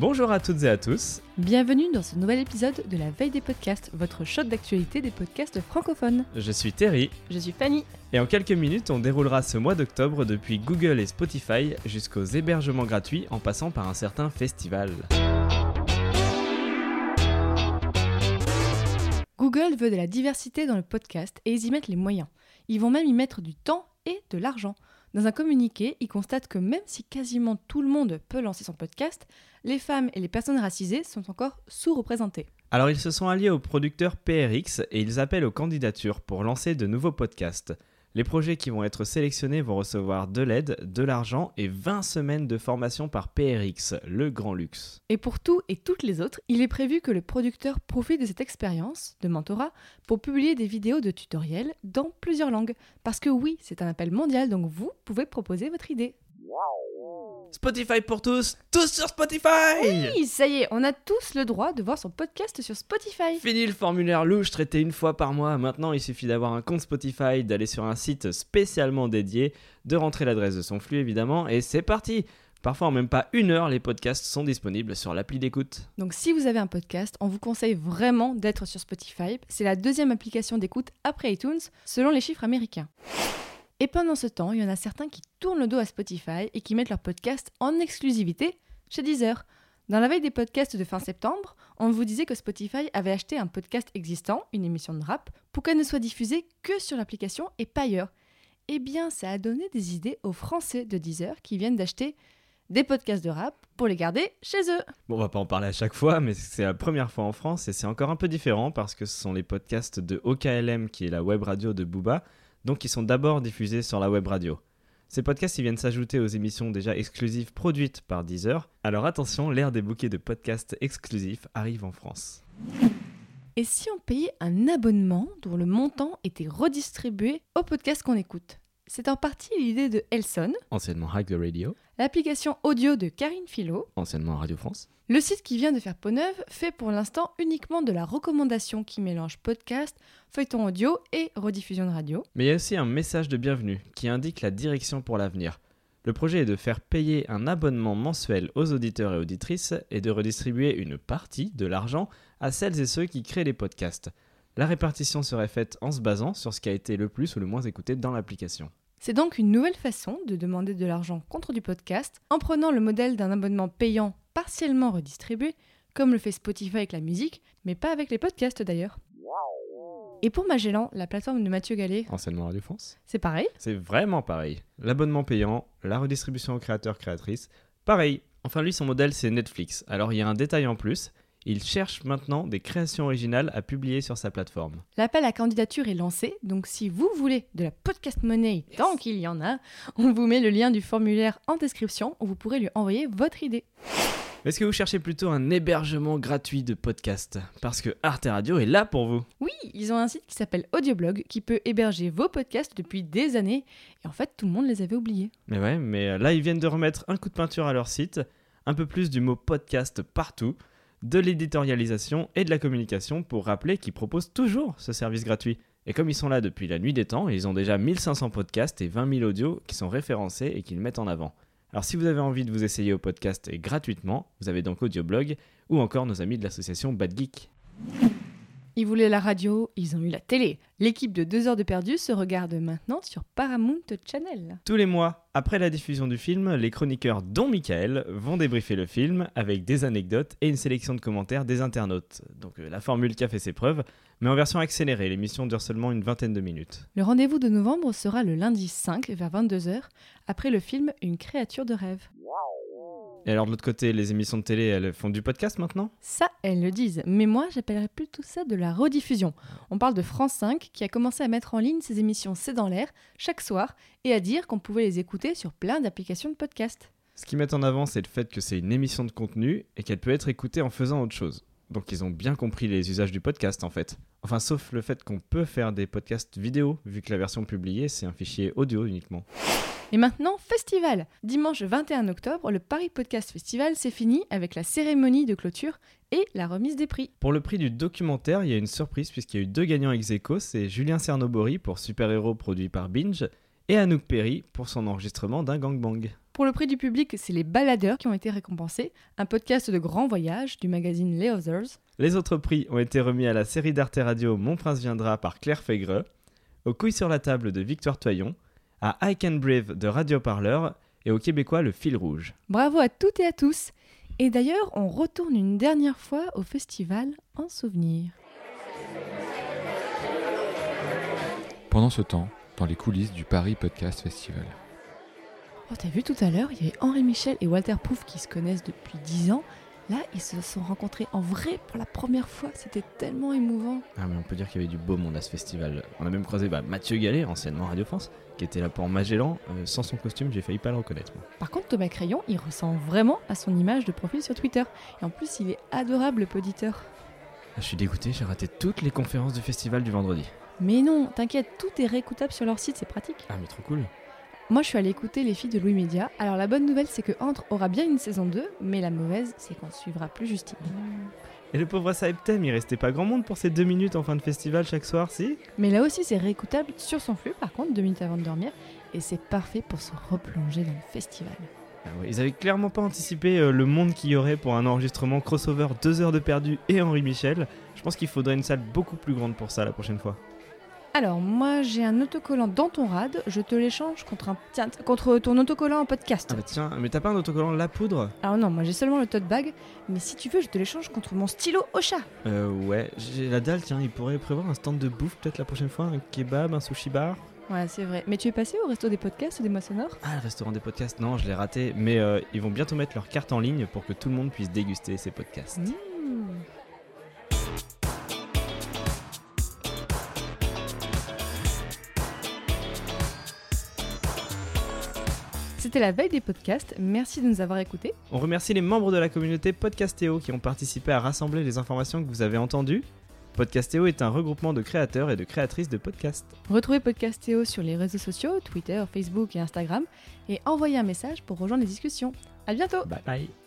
Bonjour à toutes et à tous. Bienvenue dans ce nouvel épisode de la veille des podcasts, votre shot d'actualité des podcasts francophones. Je suis Terry. Je suis Fanny. Et en quelques minutes, on déroulera ce mois d'octobre depuis Google et Spotify jusqu'aux hébergements gratuits en passant par un certain festival. Google veut de la diversité dans le podcast et ils y mettent les moyens. Ils vont même y mettre du temps et de l'argent. Dans un communiqué, ils constatent que même si quasiment tout le monde peut lancer son podcast, les femmes et les personnes racisées sont encore sous-représentées. Alors ils se sont alliés au producteur PRX et ils appellent aux candidatures pour lancer de nouveaux podcasts. Les projets qui vont être sélectionnés vont recevoir de l'aide, de l'argent et 20 semaines de formation par PRX, le grand luxe. Et pour tout et toutes les autres, il est prévu que le producteur profite de cette expérience de mentorat pour publier des vidéos de tutoriels dans plusieurs langues. Parce que oui, c'est un appel mondial, donc vous pouvez proposer votre idée. Spotify pour tous, tous sur Spotify Oui, ça y est, on a tous le droit de voir son podcast sur Spotify. Fini le formulaire louche traité une fois par mois. Maintenant, il suffit d'avoir un compte Spotify, d'aller sur un site spécialement dédié, de rentrer l'adresse de son flux évidemment, et c'est parti Parfois en même pas une heure, les podcasts sont disponibles sur l'appli d'écoute. Donc si vous avez un podcast, on vous conseille vraiment d'être sur Spotify. C'est la deuxième application d'écoute après iTunes, selon les chiffres américains. Et pendant ce temps, il y en a certains qui tournent le dos à Spotify et qui mettent leur podcast en exclusivité chez Deezer. Dans la veille des podcasts de fin septembre, on vous disait que Spotify avait acheté un podcast existant, une émission de rap, pour qu'elle ne soit diffusée que sur l'application et pas ailleurs. Eh bien, ça a donné des idées aux Français de Deezer qui viennent d'acheter des podcasts de rap pour les garder chez eux. Bon, on va pas en parler à chaque fois, mais c'est la première fois en France et c'est encore un peu différent parce que ce sont les podcasts de OKLM, qui est la web radio de Booba, donc ils sont d'abord diffusés sur la web radio. Ces podcasts ils viennent s'ajouter aux émissions déjà exclusives produites par Deezer. Alors attention, l'ère des bouquets de podcasts exclusifs arrive en France. Et si on payait un abonnement dont le montant était redistribué aux podcasts qu'on écoute? C'est en partie l'idée de Elson, anciennement Hack the Radio, l'application audio de Karine Philo, anciennement Radio France. Le site qui vient de faire peau neuve fait pour l'instant uniquement de la recommandation qui mélange podcast, feuilleton audio et rediffusion de radio. Mais il y a aussi un message de bienvenue qui indique la direction pour l'avenir. Le projet est de faire payer un abonnement mensuel aux auditeurs et auditrices et de redistribuer une partie de l'argent à celles et ceux qui créent les podcasts. La répartition serait faite en se basant sur ce qui a été le plus ou le moins écouté dans l'application. C'est donc une nouvelle façon de demander de l'argent contre du podcast en prenant le modèle d'un abonnement payant partiellement redistribué, comme le fait Spotify avec la musique, mais pas avec les podcasts d'ailleurs. Et pour Magellan, la plateforme de Mathieu Gallet, Enseignement Radio France, c'est pareil C'est vraiment pareil. L'abonnement payant, la redistribution aux créateurs-créatrices, pareil. Enfin lui, son modèle, c'est Netflix. Alors il y a un détail en plus, il cherche maintenant des créations originales à publier sur sa plateforme. L'appel à candidature est lancé, donc si vous voulez de la podcast money, tant qu'il y en a, on vous met le lien du formulaire en description où vous pourrez lui envoyer votre idée. Est-ce que vous cherchez plutôt un hébergement gratuit de podcast Parce que Arte Radio est là pour vous. Oui, ils ont un site qui s'appelle Audioblog qui peut héberger vos podcasts depuis des années et en fait tout le monde les avait oubliés. Mais ouais, mais là ils viennent de remettre un coup de peinture à leur site, un peu plus du mot podcast partout de l'éditorialisation et de la communication pour rappeler qu'ils proposent toujours ce service gratuit. Et comme ils sont là depuis la nuit des temps, ils ont déjà 1500 podcasts et 20 000 audios qui sont référencés et qu'ils mettent en avant. Alors si vous avez envie de vous essayer au podcast gratuitement, vous avez donc Audioblog ou encore nos amis de l'association Bad Geek. Ils voulaient la radio, ils ont eu la télé. L'équipe de 2 heures de perdu se regarde maintenant sur Paramount Channel. Tous les mois, après la diffusion du film, les chroniqueurs dont Michael vont débriefer le film avec des anecdotes et une sélection de commentaires des internautes. Donc euh, la formule qui a fait ses preuves, mais en version accélérée, l'émission dure seulement une vingtaine de minutes. Le rendez-vous de novembre sera le lundi 5 vers 22h, après le film Une créature de rêve. Et alors de l'autre côté, les émissions de télé, elles font du podcast maintenant? Ça, elles le disent. Mais moi, j'appellerais plutôt ça de la rediffusion. On parle de France 5 qui a commencé à mettre en ligne ses émissions C'est dans l'air chaque soir et à dire qu'on pouvait les écouter sur plein d'applications de podcast. Ce qu'ils mettent en avant, c'est le fait que c'est une émission de contenu et qu'elle peut être écoutée en faisant autre chose. Donc ils ont bien compris les usages du podcast en fait. Enfin sauf le fait qu'on peut faire des podcasts vidéo, vu que la version publiée c'est un fichier audio uniquement. Et maintenant, festival Dimanche 21 octobre, le Paris Podcast Festival s'est fini avec la cérémonie de clôture et la remise des prix. Pour le prix du documentaire, il y a une surprise puisqu'il y a eu deux gagnants ex aequo, c'est Julien Cernobori pour Super Héros produit par Binge et Anouk Perry pour son enregistrement d'un gangbang. Pour le prix du public, c'est les baladeurs qui ont été récompensés, un podcast de grand voyage du magazine Les Others. Les autres prix ont été remis à la série d'Arte Radio Mon Prince viendra par Claire Fégreux, au Couille sur la table de Victoire Toyon, à I Can Breathe de Radio Parleur et au Québécois Le Fil Rouge. Bravo à toutes et à tous. Et d'ailleurs, on retourne une dernière fois au festival en souvenir. Pendant ce temps, dans les coulisses du Paris Podcast Festival. Oh, t'as vu tout à l'heure, il y avait Henri Michel et Walter Pouf qui se connaissent depuis 10 ans. Là, ils se sont rencontrés en vrai pour la première fois. C'était tellement émouvant. Ah mais on peut dire qu'il y avait du beau monde à ce festival. On a même croisé bah, Mathieu Gallet, anciennement Radio France, qui était là pour Magellan. Euh, sans son costume, j'ai failli pas le reconnaître. moi. Par contre, Thomas Crayon, il ressemble vraiment à son image de profil sur Twitter. Et en plus, il est adorable, le poditeur. Ah, je suis dégoûté, j'ai raté toutes les conférences du festival du vendredi. Mais non, t'inquiète, tout est réécoutable sur leur site, c'est pratique. Ah mais trop cool. Moi, je suis allée écouter les filles de Louis Média. Alors, la bonne nouvelle, c'est que Entre aura bien une saison 2, mais la mauvaise, c'est qu'on suivra plus Justine. Et le pauvre Saeptem, il restait pas grand monde pour ces deux minutes en fin de festival chaque soir, si? Mais là aussi, c'est réécoutable sur son flux, par contre, deux minutes avant de dormir. Et c'est parfait pour se replonger dans le festival. Ah ouais, Ils avaient clairement pas anticipé euh, le monde qu'il y aurait pour un enregistrement crossover 2 heures de perdu et Henri Michel. Je pense qu'il faudrait une salle beaucoup plus grande pour ça la prochaine fois. Alors, moi, j'ai un autocollant dans ton rad. Je te l'échange contre un... Tiens, contre ton autocollant en podcast. Ah bah tiens, mais t'as pas un autocollant La Poudre? Alors non, moi j'ai seulement le tote bag, mais si tu veux, je te l'échange contre mon stylo au chat. Euh ouais, j'ai la dalle, tiens, il pourrait prévoir un stand de bouffe peut-être la prochaine fois, un kebab, un sushi bar? Ouais, c'est vrai. Mais tu es passé au resto des podcasts ou des mois sonores Ah, le restaurant des podcasts, non, je l'ai raté, mais euh, ils vont bientôt mettre leur carte en ligne pour que tout le monde puisse déguster ces podcasts. Mmh. C'était la veille des podcasts. Merci de nous avoir écoutés. On remercie les membres de la communauté Podcastéo qui ont participé à rassembler les informations que vous avez entendues. Podcastéo est un regroupement de créateurs et de créatrices de podcasts. Retrouvez Podcastéo sur les réseaux sociaux, Twitter, Facebook et Instagram, et envoyez un message pour rejoindre les discussions. À bientôt Bye bye